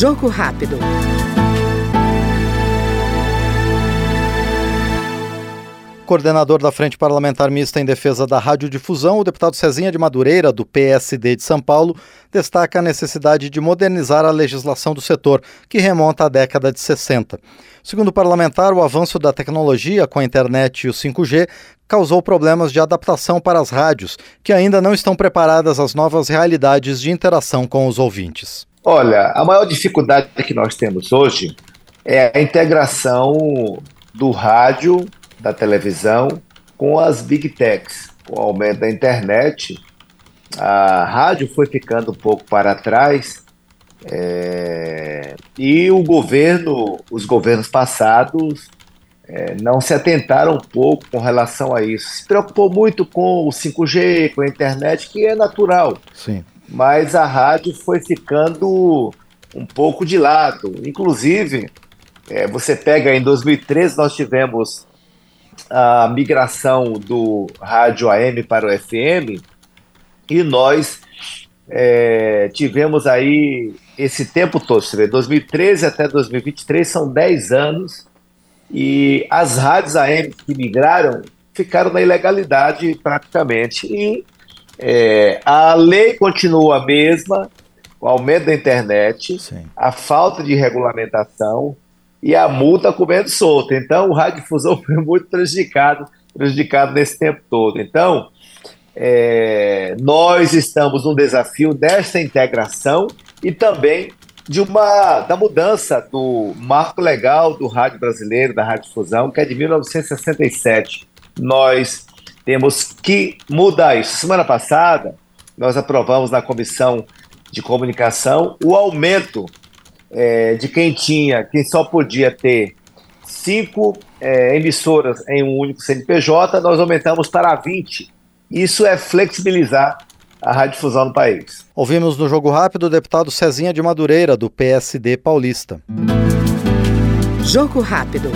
Jogo rápido. Coordenador da Frente Parlamentar Mista em Defesa da Radiodifusão, o deputado Cezinha de Madureira, do PSD de São Paulo, destaca a necessidade de modernizar a legislação do setor, que remonta à década de 60. Segundo o parlamentar, o avanço da tecnologia com a internet e o 5G causou problemas de adaptação para as rádios, que ainda não estão preparadas às novas realidades de interação com os ouvintes. Olha, a maior dificuldade que nós temos hoje é a integração do rádio da televisão com as big techs. Com o aumento da internet, a rádio foi ficando um pouco para trás é, e o governo, os governos passados é, não se atentaram um pouco com relação a isso. Se preocupou muito com o 5G, com a internet, que é natural. Sim. Mas a rádio foi ficando um pouco de lado. Inclusive, é, você pega em 2013, nós tivemos a migração do rádio AM para o FM e nós é, tivemos aí esse tempo todo, você vê, 2013 até 2023 são 10 anos e as rádios AM que migraram ficaram na ilegalidade praticamente e é, a lei continua a mesma, o aumento da internet, Sim. a falta de regulamentação, e a multa comendo solta. Então, o radiodifusão foi muito prejudicado, prejudicado nesse tempo todo. Então, é, nós estamos no desafio dessa integração e também de uma da mudança do marco legal do rádio brasileiro, da radiodifusão, que é de 1967. Nós temos que mudar isso. Semana passada, nós aprovamos na comissão de comunicação o aumento é, de quem tinha, quem só podia ter cinco é, emissoras em um único CNPJ, nós aumentamos para 20. Isso é flexibilizar a radiodifusão no país. Ouvimos no Jogo Rápido o deputado Cezinha de Madureira, do PSD paulista. Jogo Rápido.